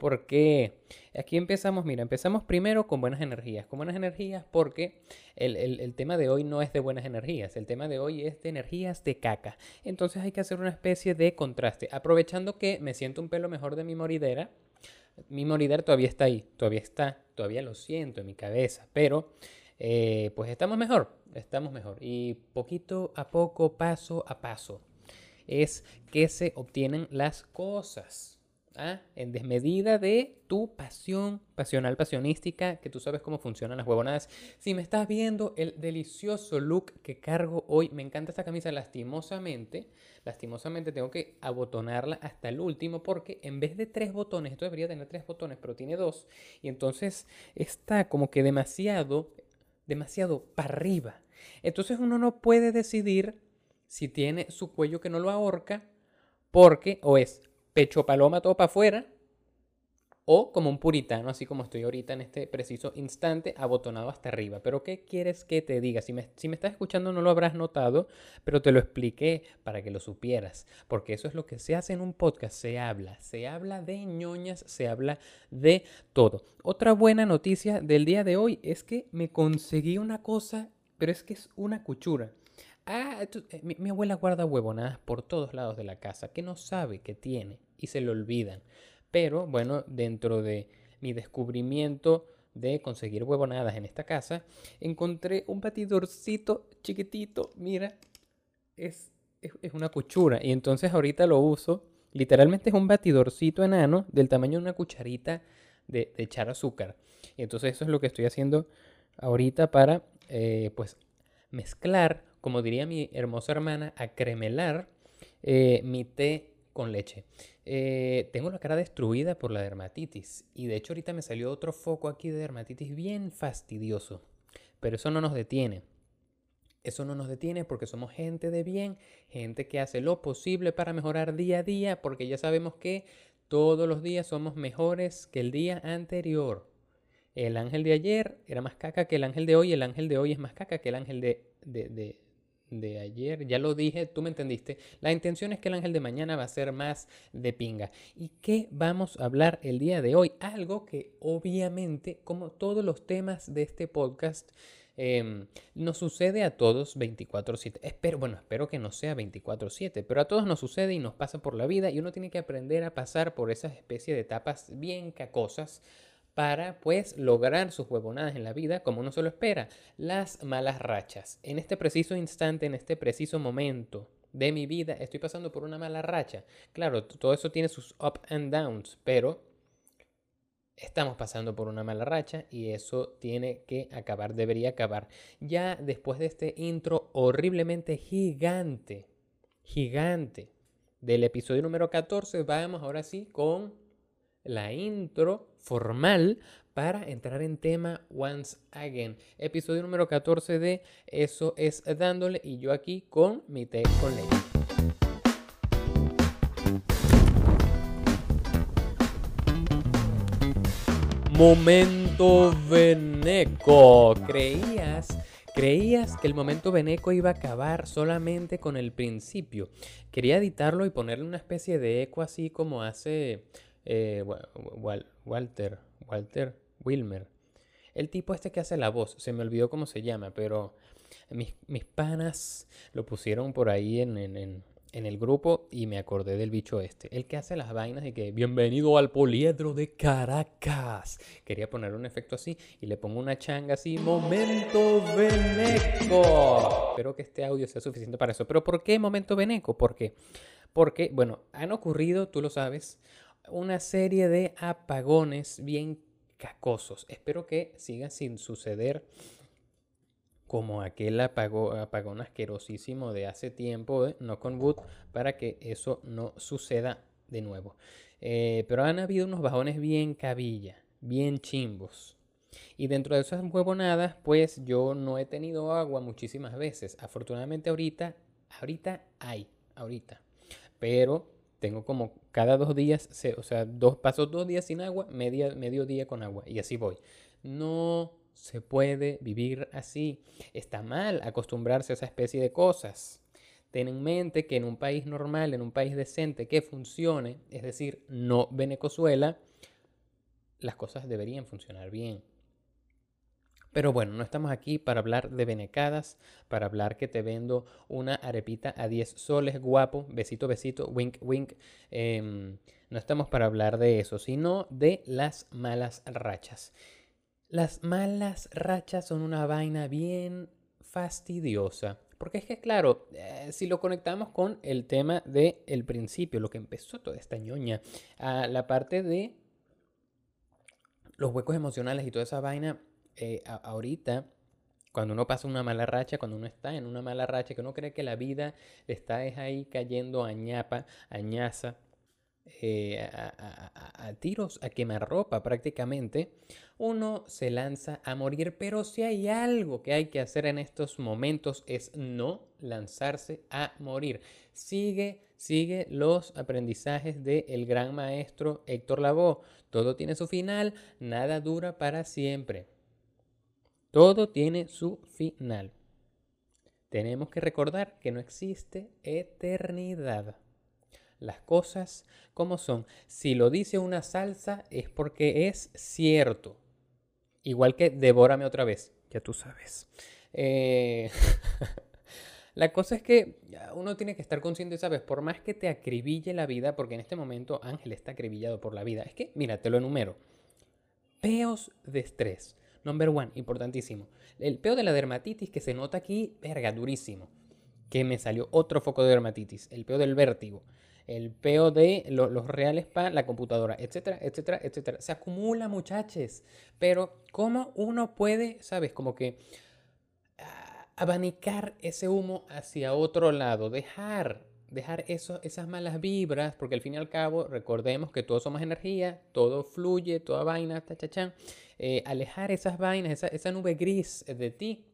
Porque aquí empezamos, mira, empezamos primero con buenas energías. Con buenas energías porque el, el, tema de hoy no es de buenas energías, el tema de hoy es de energías de caca. Entonces hay que hacer una especie de contraste. Aprovechando que me siento un pelo mejor de mi moridera, mi moridera todavía está ahí, todavía está, todavía lo siento en mi cabeza, pero eh, pues estamos mejor, estamos mejor. Y poquito a poco, paso a paso, es que se obtienen las cosas. ¿Ah? En desmedida de tu pasión, pasional, pasionística, que tú sabes cómo funcionan las huevonadas. Si me estás viendo el delicioso look que cargo hoy, me encanta esta camisa lastimosamente. Lastimosamente tengo que abotonarla hasta el último porque en vez de tres botones, esto debería tener tres botones, pero tiene dos. Y entonces está como que demasiado demasiado para arriba. Entonces uno no puede decidir si tiene su cuello que no lo ahorca, porque o es pecho paloma todo para afuera, o como un puritano, así como estoy ahorita en este preciso instante, abotonado hasta arriba. Pero ¿qué quieres que te diga? Si me, si me estás escuchando no lo habrás notado, pero te lo expliqué para que lo supieras. Porque eso es lo que se hace en un podcast, se habla. Se habla de ñoñas, se habla de todo. Otra buena noticia del día de hoy es que me conseguí una cosa, pero es que es una cuchura. Ah, eh, mi, abuela guarda huevonadas por todos lados de la casa que no sabe que tiene y se le olvidan. Pero bueno, dentro de mi descubrimiento de conseguir huevonadas en esta casa, encontré un batidorcito chiquitito, mira, es, es, una cuchura. Y entonces ahorita lo uso, literalmente es un batidorcito enano del tamaño de una cucharita de, echar azúcar. Y entonces eso es lo que estoy haciendo ahorita para, eh, pues, mezclar, como diría mi hermosa hermana, acremelar eh, mi té con leche. Eh, tengo la cara destruida por la dermatitis y de hecho ahorita me salió otro foco aquí de dermatitis bien fastidioso. Pero eso no nos detiene. Eso no nos detiene porque somos gente de bien, gente que hace lo posible para mejorar día a día, porque ya sabemos que todos los días somos mejores que el día anterior. El ángel de ayer era más caca que el ángel de hoy, el ángel de hoy es más caca que el ángel de, de ayer, ya lo dije, tú me entendiste. La intención es que el ángel de mañana va a ser más de pinga. ¿Y qué vamos a hablar el día de hoy? Algo que obviamente, como todos los temas de este podcast, em, nos sucede a todos 24/7. Espero, bueno, espero que no sea 24/7, pero a todos nos sucede y nos pasa por la vida y uno tiene que aprender a pasar por esas especies de etapas bien cacosas para pues lograr sus huevonadas en la vida como uno se lo espera, las malas rachas. En este preciso instante, en este preciso momento de mi vida, estoy pasando por una mala racha. Claro, todo eso tiene sus up and downs, pero estamos pasando por una mala racha y eso tiene que acabar, debería acabar. Ya después de este intro horriblemente gigante, gigante del episodio número 14, vamos ahora sí con la intro formal para entrar en tema once again. Episodio número 14 de Eso es dándole y yo aquí con mi té con leche. Momento Veneco. ¿Creías? Creías que el momento Veneco iba a acabar solamente con el principio. Quería editarlo y ponerle una especie de eco así como hace eh, Walter, Walter Wilmer. El tipo este que hace la voz, se me olvidó cómo se llama, pero mis, panas lo pusieron por ahí en, en, el grupo y me acordé del bicho este. El que hace las vainas y que, bienvenido al poliedro de Caracas. Quería poner un efecto así y le pongo una changa así, momento veneco. Espero que este audio sea suficiente para eso. Pero ¿por qué momento veneco? ¿Por qué? Porque, bueno, han ocurrido, tú lo sabes, una serie de apagones bien cacosos. Espero que siga sin suceder como aquel apagón asquerosísimo de hace tiempo de No con Wood para que eso no suceda de nuevo. Eh, pero han habido unos bajones bien cabilla, bien chimbos. Y dentro de esas huevonadas, pues yo no he tenido agua muchísimas veces. Afortunadamente ahorita, ahorita hay, ahorita. Pero tengo como cada dos días, o sea, dos, paso dos días sin agua, media, medio día con agua y así voy. No se puede vivir así. Está mal acostumbrarse a esa especie de cosas. Ten en mente que en un país normal, en un país decente que funcione, es decir, no Venezuela, las cosas deberían funcionar bien. Pero bueno, no estamos aquí para hablar de benecadas, para hablar que te vendo una arepita a 10 soles, guapo, besito, besito, wink, wink. Em, no estamos para hablar de eso, sino de las malas rachas. Las malas rachas son una vaina bien fastidiosa. Porque es que, claro, eh, si lo conectamos con el tema del principio, lo que empezó toda esta ñoña, a la parte de los huecos emocionales y toda esa vaina, eh, ahorita, cuando uno pasa una mala racha, cuando uno está en una mala racha, que uno cree que la vida está ahí cayendo a ñapa, a ñaza, eh, a, tiros, a quemar ropa prácticamente, uno se lanza a morir. Pero si hay algo que hay que hacer en estos momentos es no lanzarse a morir. Sigue, sigue los aprendizajes del gran maestro Héctor Lavoe. Todo tiene su final, nada dura para siempre. Todo tiene su final. Tenemos que recordar que no existe eternidad. Las cosas como son. Si lo dice una salsa es porque es cierto. Igual que devórame otra vez, ya tú sabes. Eh, la cosa es que uno tiene que estar consciente, ¿sabes? Por más que te acribille la vida, porque en este momento Ángel está acribillado por la vida. Es que, mira, te lo enumero. Peos de estrés Number one, importantísimo. El peo de la dermatitis que se nota aquí, verga, durísimo. Que me salió otro foco de dermatitis. El peo del vértigo. El peo de los reales para la computadora, etcétera, etcétera, etcétera. Se acumula, muchachos. Pero, ¿cómo uno puede, sabes, como que ah, abanicar ese humo hacia otro lado? Dejar dejar eso, esas malas vibras, porque al fin y al cabo recordemos que todos somos energía, todo fluye, toda vaina, tachachán. Eh, alejar esas vainas, esa, esa nube gris de ti,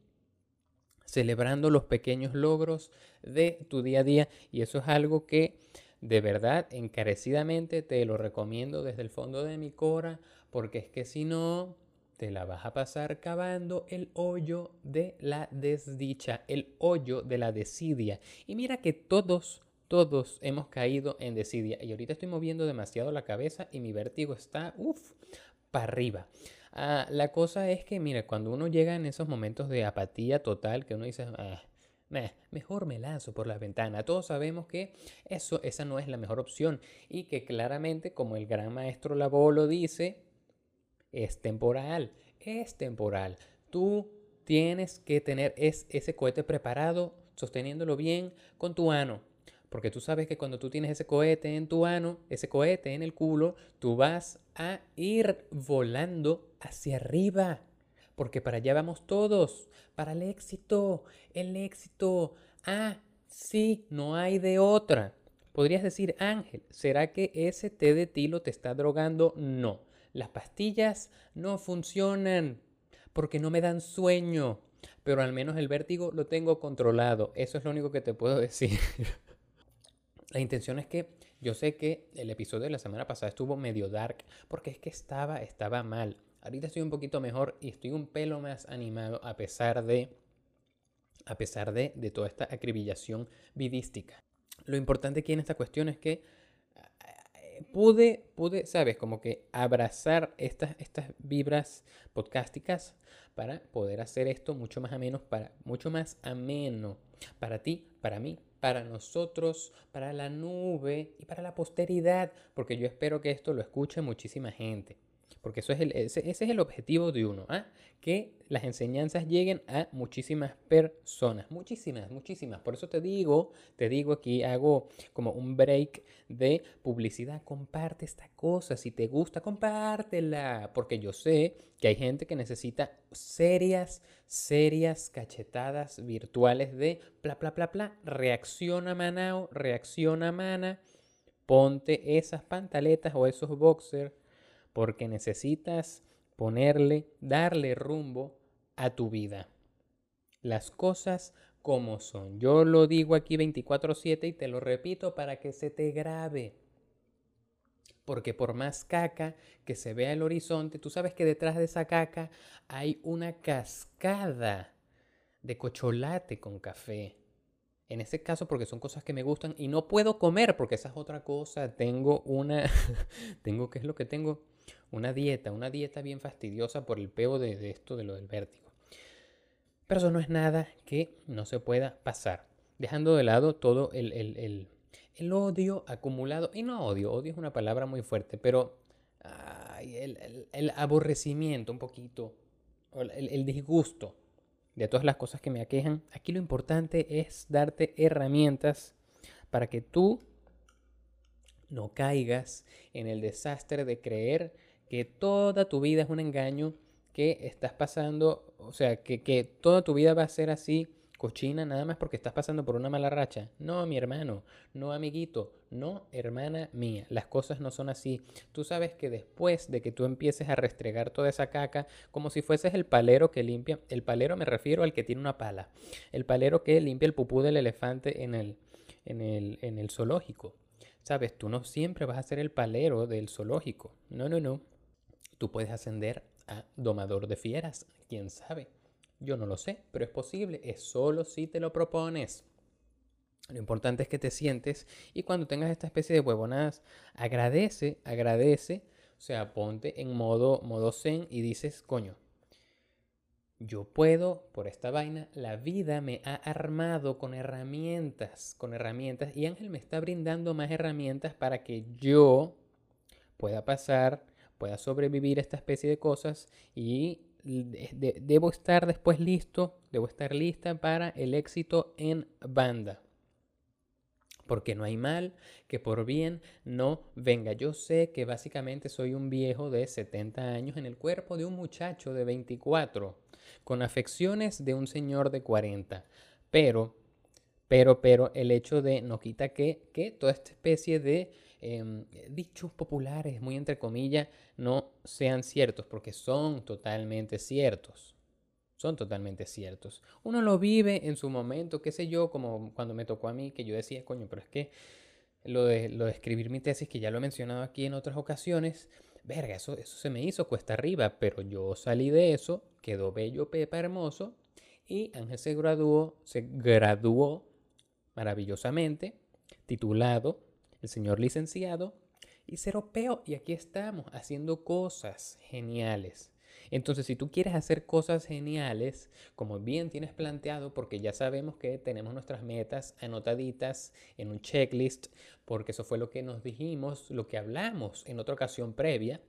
celebrando los pequeños logros de tu día a día. Y eso es algo que de verdad encarecidamente te lo recomiendo desde el fondo de mi cora, porque es que si no, te la vas a pasar cavando el hoyo de la desdicha, el hoyo de la desidia. Y mira que todos todos hemos caído en desidia. Y ahorita estoy moviendo demasiado la cabeza y mi vértigo está, uff, para arriba. Ah, la cosa es que, mira, cuando uno llega en esos momentos de apatía total, que uno dice, ah, mejor me lanzo por la ventana. Todos sabemos que eso, esa no es la mejor opción y que claramente, como el gran maestro Labo lo dice, es temporal, es temporal. Tú tienes que tener ese cohete preparado, sosteniéndolo bien con tu mano porque tú sabes que cuando tú tienes ese cohete en tu mano, ese cohete en el culo, tú vas a ir volando hacia arriba. Porque para allá vamos todos, para el éxito, el éxito. Ah, sí, no hay de otra. Podrías decir, Ángel, ¿será que ese té de tilo te está drogando? No. Las pastillas no funcionan porque no me dan sueño, pero al menos el vértigo lo tengo controlado. Eso es lo único que te puedo decir. La intención es que yo sé que el episodio de la semana pasada estuvo medio dark porque es que estaba, estaba mal. Ahorita estoy un poquito mejor y estoy un pelo más animado a pesar de, a pesar de, de toda esta acribillación vidística. Lo importante aquí en esta cuestión es que eh, pude, pude, sabes, como que abrazar estas, estas vibras podcásticas para poder hacer esto mucho más ameno, para, mucho más ameno para ti, para mí, para nosotros, para la nube y para la posteridad, porque yo espero que esto lo escuche muchísima gente. Porque eso es el, ese, es el objetivo de uno, ¿ah? que las enseñanzas lleguen a muchísimas personas, muchísimas, muchísimas. Por eso te digo, te digo aquí, hago como un break de publicidad. Comparte esta cosa, si te gusta, compártela, porque yo sé que hay gente que necesita serias, serias cachetadas virtuales de bla, bla, bla, bla. Reacciona, Manao, reacciona, Mana. Ponte esas pantaletas o esos boxers porque necesitas ponerle, darle rumbo a tu vida. Las cosas como son. Yo lo digo aquí 24/7 y te lo repito para que se te grabe. Porque por más caca que se vea el horizonte, tú sabes que detrás de esa caca hay una cascada de cocholate con café. En ese caso, porque son cosas que me gustan y no puedo comer porque esa es otra cosa. Tengo una, tengo, ¿qué es lo que tengo? Una dieta, una dieta bien fastidiosa por el peo de, esto, de lo del vértigo. Pero eso no es nada que no se pueda pasar. Dejando de lado todo el, el, odio acumulado. Y no odio, odio es una palabra muy fuerte, pero el, aborrecimiento un poquito, el disgusto de todas las cosas que me aquejan. Aquí lo importante es darte herramientas para que tú no caigas en el desastre de creer que toda tu vida es un engaño, que estás pasando, o sea, que, que toda tu vida va a ser así, cochina, nada más porque estás pasando por una mala racha. No, mi hermano, no, amiguito, no, hermana mía, las cosas no son así. Tú sabes que después de que tú empieces a restregar toda esa caca, como si fueses el palero que limpia, el palero me refiero al que tiene una pala, el palero que limpia el pupú del elefante en el, en el, en el zoológico. Sabes, tú no siempre vas a ser el palero del zoológico. No, no, no. Tú puedes ascender a domador de fieras, quién sabe. Yo no lo sé, pero es posible, es solo si te lo propones. Lo importante es que te sientes y cuando tengas esta especie de huevonadas, agradece, agradece, o sea, ponte en modo, modo zen y dices, coño, yo puedo, por esta vaina, la vida me ha armado con herramientas, con herramientas, y Ángel me está brindando más herramientas para que yo pueda pasar, pueda sobrevivir a esta especie de cosas y debo estar después listo, debo estar lista para el éxito en banda. Porque no hay mal que por bien no venga. Yo sé que básicamente soy un viejo de 70 años en el cuerpo de un muchacho de 24 con afecciones de un señor de 40. Pero, pero, pero, el hecho de no quita que, que toda esta especie de em, dichos populares, muy entre comillas, no sean ciertos, porque son totalmente ciertos. Son totalmente ciertos. Uno lo vive en su momento, qué sé yo, como cuando me tocó a mí, que yo decía, coño, pero es que lo de, lo de escribir mi tesis, que ya lo he mencionado aquí en otras ocasiones, verga, eso, eso se me hizo cuesta arriba, pero yo salí de eso, quedó bello, pepa, hermoso, y Ángel se graduó, se graduó maravillosamente, titulado, el señor licenciado, y se ropeó, y aquí estamos, haciendo cosas geniales. Entonces, si tú quieres hacer cosas geniales, como bien tienes planteado, porque ya sabemos que tenemos nuestras metas anotaditas en un checklist, porque eso fue lo que nos dijimos, lo que hablamos en otra ocasión previa,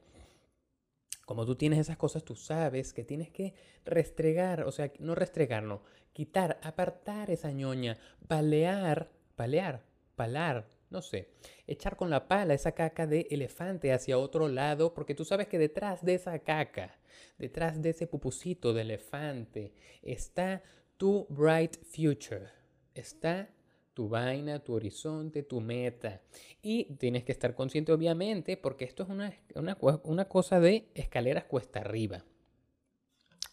como tú tienes esas cosas, tú sabes que tienes que restregar, o sea, no restregar, no, quitar, apartar esa ñoña, palear, palear, palar, no sé, echar con la pala esa caca de elefante hacia otro lado, porque tú sabes que detrás de esa caca, detrás de ese pupusito de elefante, está tu bright future, está tu vaina, tu horizonte, tu meta. Y tienes que estar consciente, obviamente, porque esto es una, una, cosa de escaleras cuesta arriba.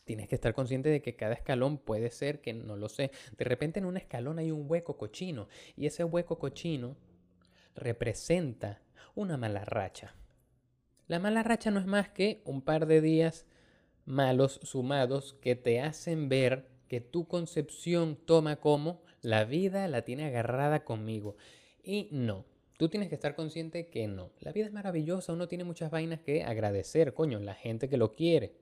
Tienes que estar consciente de que cada escalón puede ser que no lo sé. De repente en un escalón hay un hueco cochino y ese hueco cochino representa una mala racha. La mala racha no es más que un par de días malos sumados que te hacen ver que tu concepción toma como la vida la tiene agarrada conmigo. Y no, tú tienes que estar consciente que no. La vida es maravillosa, uno tiene muchas vainas que agradecer, coño, la gente que lo quiere,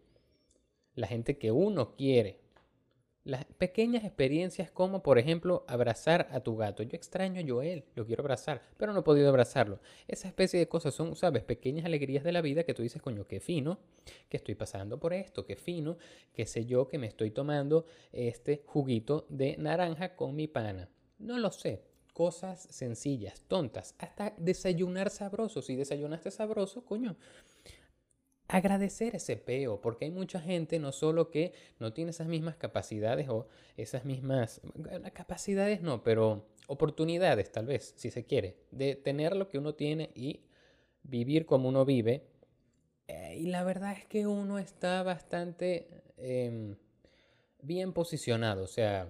la gente que uno quiere. Las pequeñas experiencias como, por ejemplo, abrazar a tu gato. Yo extraño a Joel, lo quiero abrazar, pero no he podido abrazarlo. Esa especie de cosas son, sabes, pequeñas alegrías de la vida que tú dices, coño, qué fino, que estoy pasando por esto, qué fino, qué sé yo, que me estoy tomando este juguito de naranja con mi pana. No lo sé. Cosas sencillas, tontas, hasta desayunar sabroso. Si desayunaste sabroso, coño, agradecer ese peo, porque hay mucha gente no solo que no tiene esas mismas capacidades o esas mismas capacidades no, pero oportunidades tal vez, si se quiere, de tener lo que uno tiene y vivir como uno vive. Eh, y la verdad es que uno está bastante em, bien posicionado, o sea,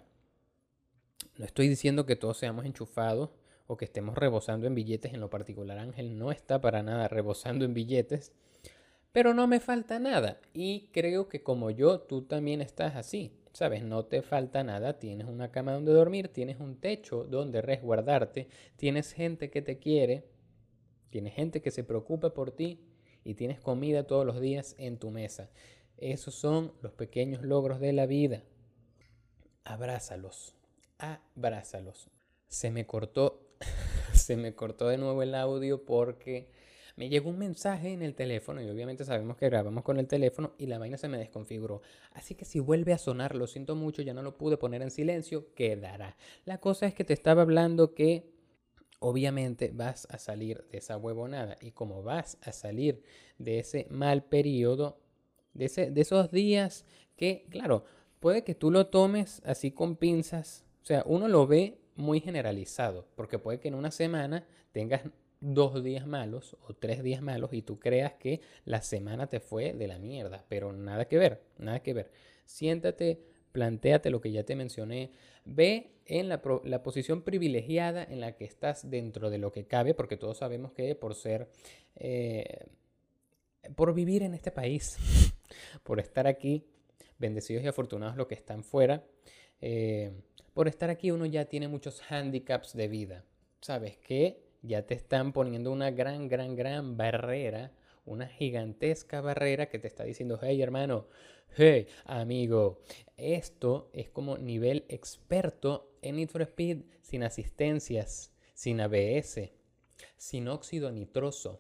no estoy diciendo que todos seamos enchufados o que estemos rebosando en billetes en lo particular. Ángel no está para nada rebosando en billetes pero no me falta nada. Y creo que como yo, tú también estás así. ¿Sabes? No te falta nada. Tienes una cama donde dormir, tienes un techo donde resguardarte, tienes gente que te quiere, tienes gente que se preocupa por ti y tienes comida todos los días en tu mesa. Esos son los pequeños logros de la vida. Abrázalos, abrázalos. Se me cortó, se me cortó de nuevo el audio porque me llegó un mensaje en el teléfono y obviamente sabemos que grabamos con el teléfono y la vaina se me desconfiguró. Así que si vuelve a sonar, lo siento mucho, ya no lo pude poner en silencio, quedará. La cosa es que te estaba hablando que obviamente vas a salir de esa huevonada y como vas a salir de ese mal periodo, de, ese, de esos días que, claro, puede que tú lo tomes así con pinzas, o sea, uno lo ve muy generalizado, porque puede que en una semana tengas dos días malos o tres días malos y tú creas que la semana te fue de la mierda, pero nada que ver, nada que ver. Siéntate, planteate lo que ya te mencioné, ve en la, posición privilegiada en la que estás dentro de lo que cabe, porque todos sabemos que por ser, eh, por vivir en este país, por estar aquí, bendecidos y afortunados los que están fuera, eh, por estar aquí uno ya tiene muchos handicaps de vida. ¿Sabes qué? Ya te están poniendo una gran, gran, gran barrera, una gigantesca barrera que te está diciendo, hey hermano, hey amigo, esto es como nivel experto en Need Speed sin asistencias, sin ABS, sin óxido nitroso.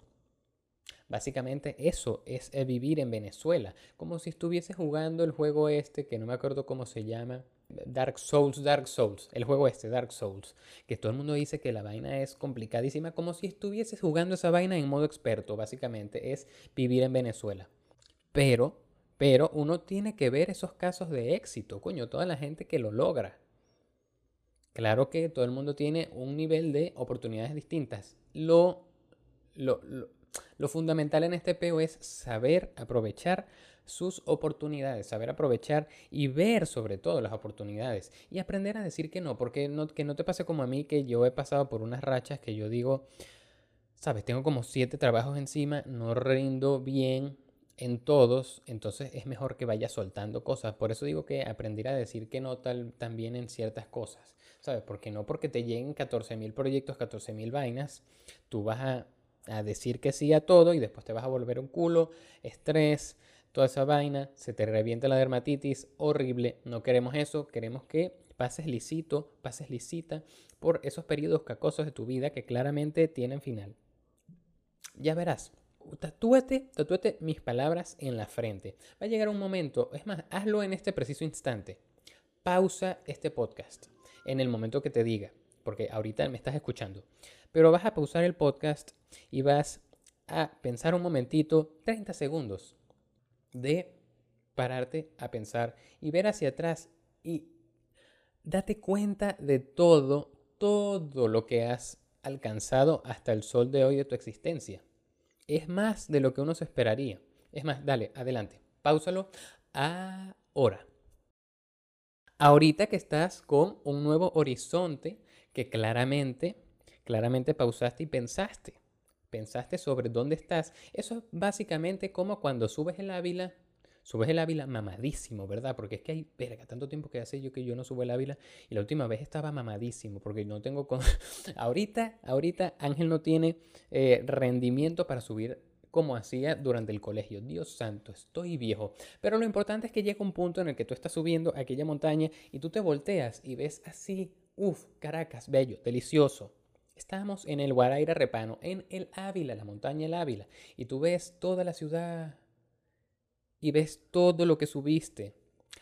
Básicamente eso es vivir en Venezuela, como si estuviese jugando el juego este, que no me acuerdo cómo se llama, Dark Souls, Dark Souls, el juego este, Dark Souls, que todo el mundo dice que la vaina es complicadísima, como si estuvieses jugando esa vaina en modo experto, básicamente, es vivir en Venezuela. Pero, pero uno tiene que ver esos casos de éxito, coño, toda la gente que lo logra. Claro que todo el mundo tiene un nivel de oportunidades distintas. Lo, lo, lo, lo fundamental en este peo es saber aprovechar sus oportunidades, saber aprovechar y ver sobre todo las oportunidades y aprender a decir que no, porque no, que no te pase como a mí que yo he pasado por unas rachas que yo digo, sabes, tengo como siete trabajos encima, no rindo bien en todos, entonces es mejor que vaya soltando cosas. Por eso digo que aprender a decir que no tal, también en ciertas cosas, ¿sabes? Porque no porque te lleguen 14.000 proyectos, 14.000 vainas, tú vas a, a decir que sí a todo y después te vas a volver un culo, estrés, toda esa vaina, se te revienta la dermatitis, horrible, no queremos eso, queremos que pases lisito, pases lisita por esos periodos cacosos de tu vida que claramente tienen final. Ya verás, tatúate, tatúate mis palabras en la frente. Va a llegar un momento, es más, hazlo en este preciso instante. Pausa este podcast en el momento que te diga, porque ahorita me estás escuchando. Pero vas a pausar el podcast y vas a pensar un momentito, 30 segundos, de pararte a pensar y ver hacia atrás y date cuenta de todo, todo lo que has alcanzado hasta el sol de hoy de tu existencia. Es más de lo que uno se esperaría. Es más, dale, adelante. Páusalo ahora. Ahorita que estás con un nuevo horizonte que claramente, claramente pausaste y pensaste pensaste sobre dónde estás, eso es básicamente como cuando subes el Ávila, subes el Ávila mamadísimo, ¿verdad? Porque es que hay, verga, tanto tiempo que hace yo que yo no subo el Ávila y la última vez estaba mamadísimo porque no tengo... Con... ahorita, ahorita Ángel no tiene eh, rendimiento para subir como hacía durante el colegio. Dios santo, estoy viejo. Pero lo importante es que llega un punto en el que tú estás subiendo aquella montaña y tú te volteas y ves así, uff, Caracas, bello, delicioso, Estamos en el Guaraira Repano, en el Ávila, la montaña del Ávila, y tú ves toda la ciudad y ves todo lo que subiste.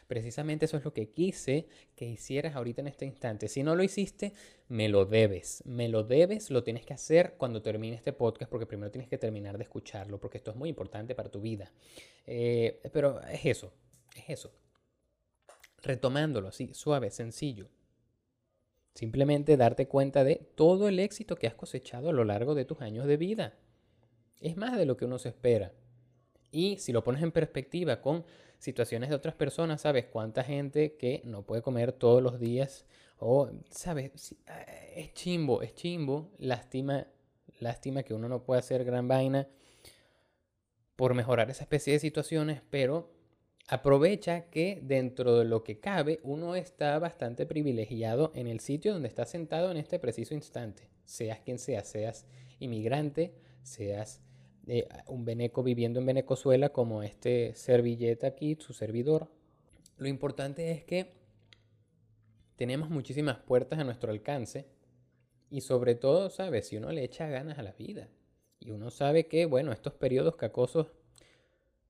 Precisamente eso es lo que quise que hicieras ahorita en este instante. Si no lo hiciste, me lo debes. Me lo debes, lo tienes que hacer cuando termine este podcast, porque primero tienes que terminar de escucharlo, porque esto es muy importante para tu vida. Eh, pero es eso, es eso. Retomándolo así, suave, sencillo. Simplemente darte cuenta de todo el éxito que has cosechado a lo largo de tus años de vida. Es más de lo que uno se espera. Y si lo pones en perspectiva con situaciones de otras personas, sabes cuánta gente que no puede comer todos los días o, sabes, es chimbo, es chimbo, lástima, lástima que uno no pueda hacer gran vaina por mejorar esa especie de situaciones, pero aprovecha que dentro de lo que cabe uno está bastante privilegiado en el sitio donde está sentado en este preciso instante. Seas quien seas, seas inmigrante, seas eh, un veneco viviendo en Venezuela como este servilleta aquí, su servidor. Lo importante es que tenemos muchísimas puertas a nuestro alcance y sobre todo, ¿sabes? Si uno le echa ganas a la vida y uno sabe que, bueno, estos periodos cacosos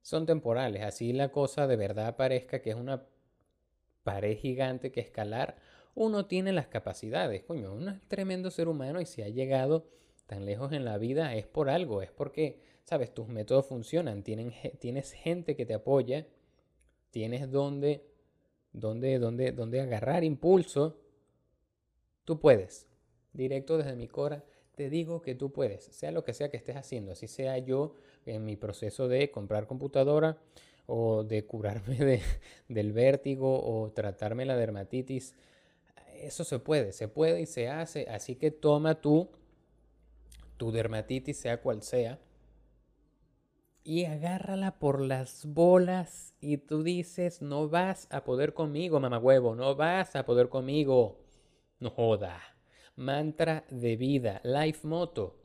son temporales, así la cosa de verdad parezca que es una pared gigante que escalar, uno tiene las capacidades, coño, uno tremendo ser humano y si ha llegado tan lejos en la vida es por algo, es porque, sabes, tus métodos funcionan, tienen, tienes gente que te apoya, tienes donde, donde, donde, donde agarrar impulso, tú puedes, directo desde mi cora, te digo que tú puedes, sea lo que sea que estés haciendo, así sea yo en mi proceso de comprar computadora o de curarme de, del vértigo o tratarme la dermatitis, eso se puede, se puede y se hace, así que toma tú tu dermatitis, sea cual sea, y agárrala por las bolas y tú dices, no vas a poder conmigo, huevo, no vas a poder conmigo. No joda. Mantra de vida, life moto.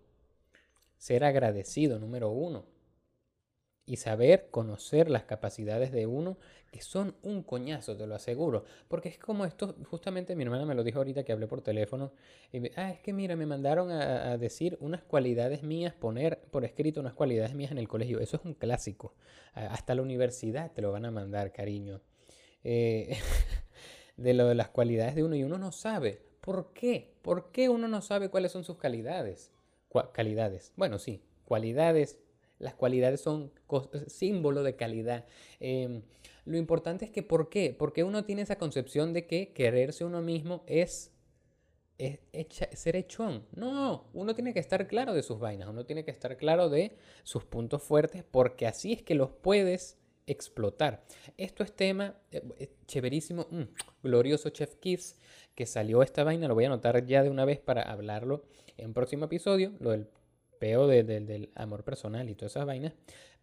Ser agradecido, número uno y saber conocer las capacidades de uno, que son un coñazo, te lo aseguro. Porque es como esto, justamente mi hermana me lo dijo ahorita que hablé por teléfono. Y ah, es que mira, me mandaron a, decir unas cualidades mías, poner por escrito unas cualidades mías en el colegio. Eso es un clásico. hasta la universidad te lo van a mandar, cariño. Eh, de lo de las cualidades de uno y uno no sabe. ¿Por qué? ¿Por qué uno no sabe cuáles son sus calidades? Calidades. Bueno, sí, cualidades, las cualidades son símbolo de calidad. Em, lo importante es que, ¿por qué? Porque uno tiene esa concepción de que quererse uno mismo es, ser hechón. No, uno tiene que estar claro de sus vainas, uno tiene que estar claro de sus puntos fuertes, porque así es que los puedes explotar. Esto es tema eh, chéverísimo, mm, glorioso Chef Kiss, que salió esta vaina, lo voy a anotar ya de una vez para hablarlo en un próximo episodio, lo del peo del amor personal y todas esas vainas.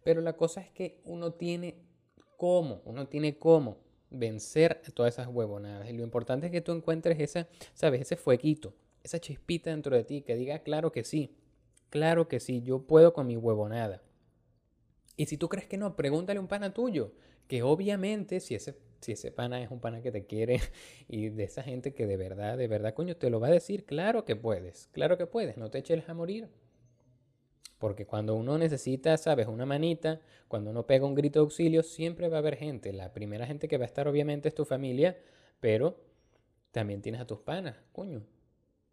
Pero la cosa es que uno tiene cómo, uno tiene cómo vencer todas esas huevonadas. Y lo importante es que tú encuentres esa, ¿sabes? Ese fueguito, esa chispita dentro de ti que diga, claro que sí, claro que sí, yo puedo con mi huevonada. Y si tú crees que no, pregúntale a un pana tuyo, que obviamente si ese, si ese pana es un pana que te quiere y de esa gente que de verdad, de verdad, coño, te lo va a decir, claro que puedes, claro que puedes, no te eches a morir. Porque cuando uno necesita, sabes, una manita, cuando uno pega un grito de auxilio, siempre va a haber gente. La primera gente que va a estar obviamente es tu familia, pero también tienes a tus panas, coño.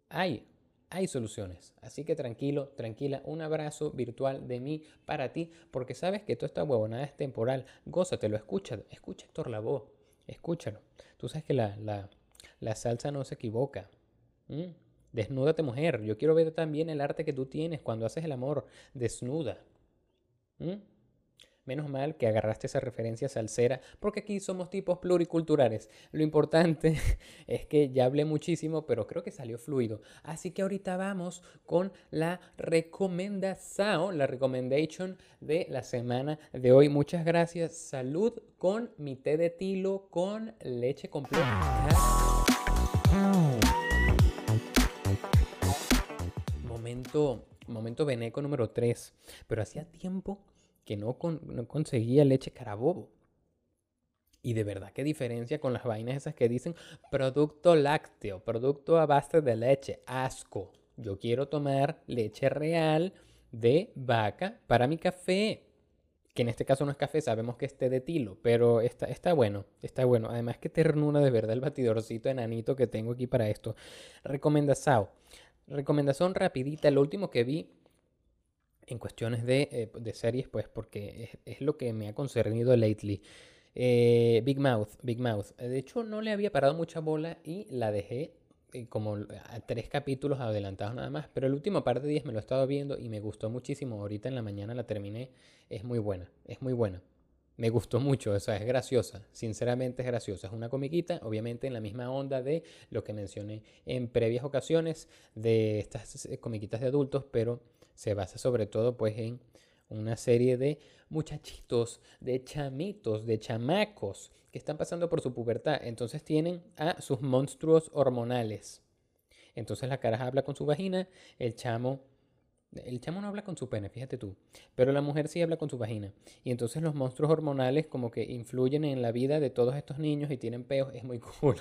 Hay, hay soluciones. Así que tranquilo, tranquila, un abrazo virtual de mí para ti, porque sabes que toda esta huevonada es temporal. Gózatelo, escucha, escucha Héctor Lavoe, escúchalo. Tú sabes que la, la, salsa no se equivoca. Desnúdate mujer. Yo quiero ver también el arte que tú tienes cuando haces el amor. Desnuda. Menos mal que agarraste esa referencia salsera, porque aquí somos tipos pluriculturales. Lo importante es que ya hablé muchísimo, pero creo que salió fluido. Así que ahorita vamos con la recomendación, la recommendation de la semana de hoy. Muchas gracias. Salud con mi té de tilo con leche completa. momento, momento veneco número 3, pero hacía tiempo que no, no conseguía leche carabobo. Y de verdad, qué diferencia con las vainas esas que dicen producto lácteo, producto a base de leche, asco. Yo quiero tomar leche real de vaca para mi café. Que en este caso no es café, sabemos que es té de tilo, pero está, está bueno, está bueno. Además, que ternura de verdad el batidorcito enanito que tengo aquí para esto. Recomendazao. Recomendación rapidita, lo último que vi en cuestiones de, eh, series, pues porque es, lo que me ha concernido lately. Eh, Big Mouth, Big Mouth. De hecho, no le había parado mucha bola y la dejé eh, como a tres capítulos adelantados nada más. Pero el último par de días me lo he estado viendo y me gustó muchísimo. Ahorita en la mañana la terminé. Es muy buena, es muy buena. Me gustó mucho, o sea, es graciosa, sinceramente es graciosa. Es una comiquita, obviamente en la misma onda de lo que mencioné en previas ocasiones de estas eh, comiquitas de adultos, pero se basa sobre todo pues en una serie de muchachitos, de chamitos, de chamacos que están pasando por su pubertad. Entonces tienen a sus monstruos hormonales. Entonces la cara habla con su vagina, el chamo El chamo no habla con su pene, fíjate tú. Pero la mujer sí habla con su vagina. Y entonces los monstruos hormonales como que influyen en la vida de todos estos niños y tienen peos. Es muy cool.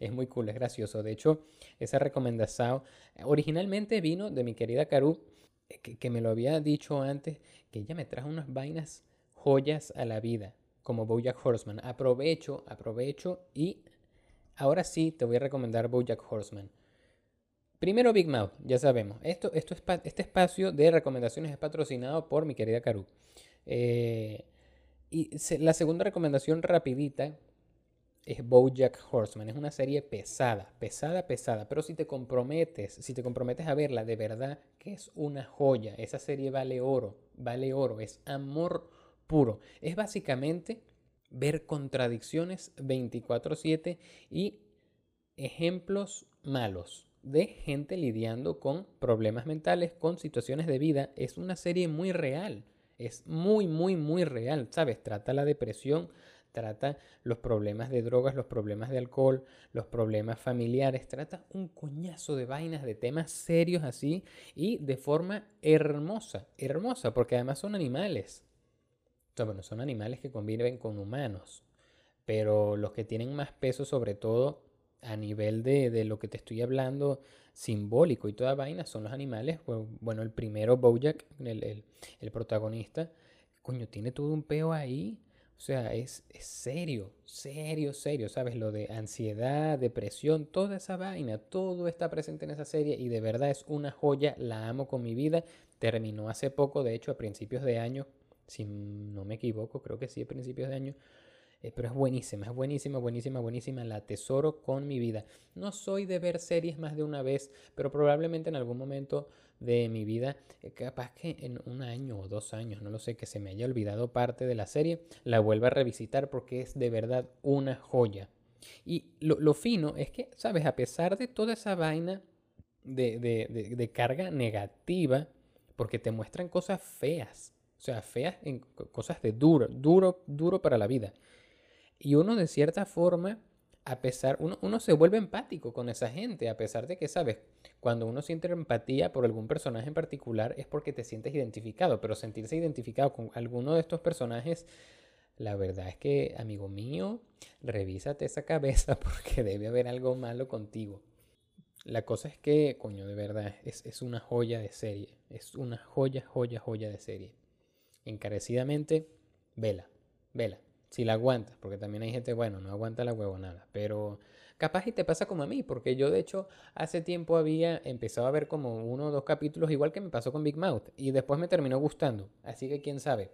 Es muy cool, es gracioso. De hecho, esa recomendación originalmente vino de mi querida Caru, eh, que, me lo había dicho antes, que ella me trajo unas vainas joyas a la vida, como Bojack Horseman. Aprovecho, aprovecho y ahora sí te voy a recomendar Bojack Horseman. Primero Big Mouth, ya sabemos. Esto, esto es este espacio de recomendaciones es patrocinado por mi querida Caru. Eh, y la segunda recomendación rapidita es Bojack Horseman. Es una serie pesada, pesada, pesada. Pero si te comprometes, si te comprometes a verla, de verdad que es una joya. Esa serie vale oro, vale oro. Es amor puro. Es básicamente ver contradicciones 24/7 y ejemplos malos de gente lidiando con problemas mentales, con situaciones de vida. Es una serie muy real. Es muy, muy, muy real. ¿Sabes? Trata la depresión, trata los problemas de drogas, los problemas de alcohol, los problemas familiares. Trata un coñazo de vainas, de temas serios así y de forma hermosa. Hermosa, porque además son animales. bueno, son animales que conviven con humanos. Pero los que tienen más peso sobre todo a nivel de, lo que te estoy hablando, simbólico y toda vaina, son los animales. Bueno, el primero, Bojack, el, el, protagonista, coño, tiene todo un peo ahí. O sea, es, es, serio, serio, serio, ¿sabes? Lo de ansiedad, depresión, toda esa vaina, todo está presente en esa serie y de verdad es una joya, la amo con mi vida. Terminó hace poco, de hecho, a principios de año, si no me equivoco, creo que sí, a principios de año. Eh, pero es buenísima, es buenísima, buenísima, buenísima. La tesoro con mi vida. No soy de ver series más de una vez, pero probablemente en algún momento de mi vida, eh, capaz que en un año o dos años, no lo sé, que se me haya olvidado parte de la serie, la vuelva a revisitar porque es de verdad una joya. Y lo, fino es que, ¿sabes? A pesar de toda esa vaina de, de carga negativa, porque te muestran cosas feas, o sea, feas en cosas de duro, duro, duro para la vida. Y uno de cierta forma, a pesar, uno, uno, se vuelve empático con esa gente, a pesar de que, sabes, cuando uno siente empatía por algún personaje en particular es porque te sientes identificado, pero sentirse identificado con alguno de estos personajes, la verdad es que, amigo mío, revísate esa cabeza porque debe haber algo malo contigo. La cosa es que, coño, de verdad, es, es una joya de serie. Es una joya, joya, joya de serie. Encarecidamente, vela, vela si la aguantas, porque también hay gente, bueno, no aguanta la nada pero capaz y te pasa como a mí, porque yo de hecho hace tiempo había empezado a ver como uno o dos capítulos, igual que me pasó con Big Mouth, y después me terminó gustando, así que quién sabe.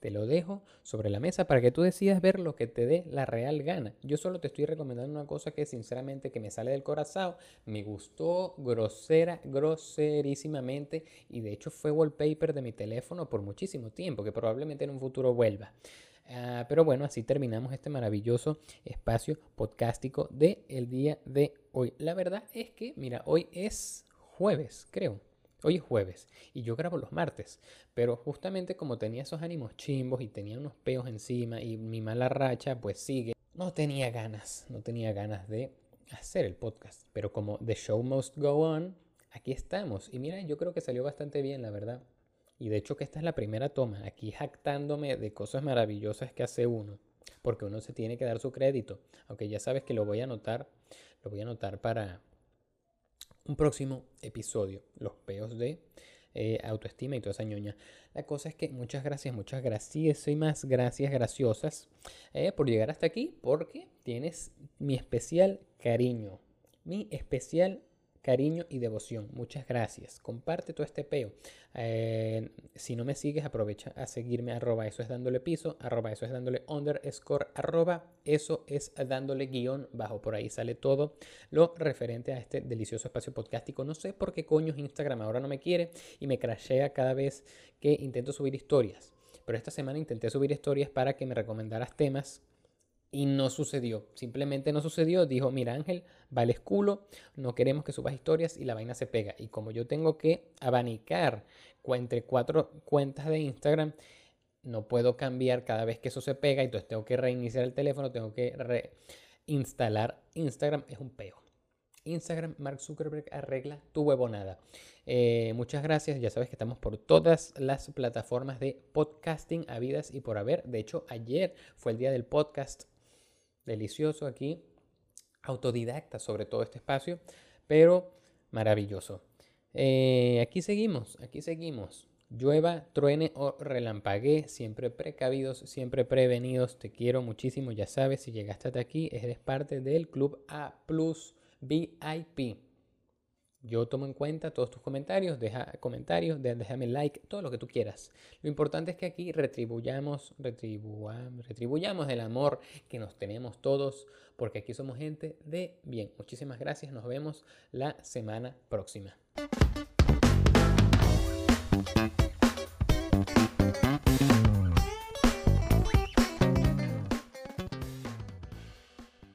Te lo dejo sobre la mesa para que tú decidas ver lo que te dé la real gana. Yo solo te estoy recomendando una cosa que sinceramente que me sale del corazón, me gustó grosera, groserísimamente y de hecho fue wallpaper de mi teléfono por muchísimo tiempo, que probablemente en un futuro vuelva. Ah, pero bueno, así terminamos este maravilloso espacio podcástico del el día de hoy. La verdad es que, mira, hoy es jueves, creo. Hoy es jueves y yo grabo los martes, pero justamente como tenía esos ánimos chimbos y tenía unos peos encima y mi mala racha pues sigue, no tenía ganas, no tenía ganas de hacer el podcast. Pero como The Show Must Go On, aquí estamos. Y mira, yo creo que salió bastante bien, la verdad. Y de hecho que esta es la primera toma, aquí jactándome de cosas maravillosas que hace uno, porque uno se tiene que dar su crédito, aunque ya sabes que lo voy a anotar, lo voy a anotar para un próximo episodio, los peos de eh, autoestima y toda esa ñoña. La cosa es que muchas gracias, muchas gracias y más gracias graciosas eh, por llegar hasta aquí, porque tienes mi especial cariño, mi especial cariño y devoción. Muchas gracias. Comparte todo este peo. Eh, si no me sigues, aprovecha a seguirme. Arroba eso es dándole piso. Arroba eso es dándole underscore. Arroba eso es dándole guion bajo. Por ahí sale todo lo referente a este delicioso espacio podcástico. No sé por qué coño Instagram ahora no me quiere y me crashea cada vez que intento subir historias. Pero esta semana intenté subir historias para que me recomendaras temas y no sucedió, simplemente no sucedió. Dijo, mira Ángel, vales culo, no queremos que subas historias y la vaina se pega. Y como yo tengo que abanicar entre cuatro cuentas de Instagram, no puedo cambiar cada vez que eso se pega. Entonces tengo que reiniciar el teléfono, tengo que reinstalar Instagram. Es un peo. Instagram, Mark Zuckerberg arregla tu huevonada. Eh, muchas gracias, ya sabes que estamos por todas las plataformas de podcasting habidas y por haber. De hecho, ayer fue el día del podcast delicioso aquí, autodidacta sobre todo este espacio, pero maravilloso. Eh, aquí seguimos, aquí seguimos. Llueva, truene o relampaguee, siempre precavidos, siempre prevenidos. Te quiero muchísimo, ya sabes, si llegaste hasta aquí, eres parte del Club A Plus VIP. Yo tomo en cuenta todos tus comentarios, deja comentarios, déjame like, todo lo que tú quieras. Lo importante es que aquí retribuyamos, retribuyamos el amor que nos tenemos todos, porque aquí somos gente de bien. Muchísimas gracias, nos vemos la semana próxima.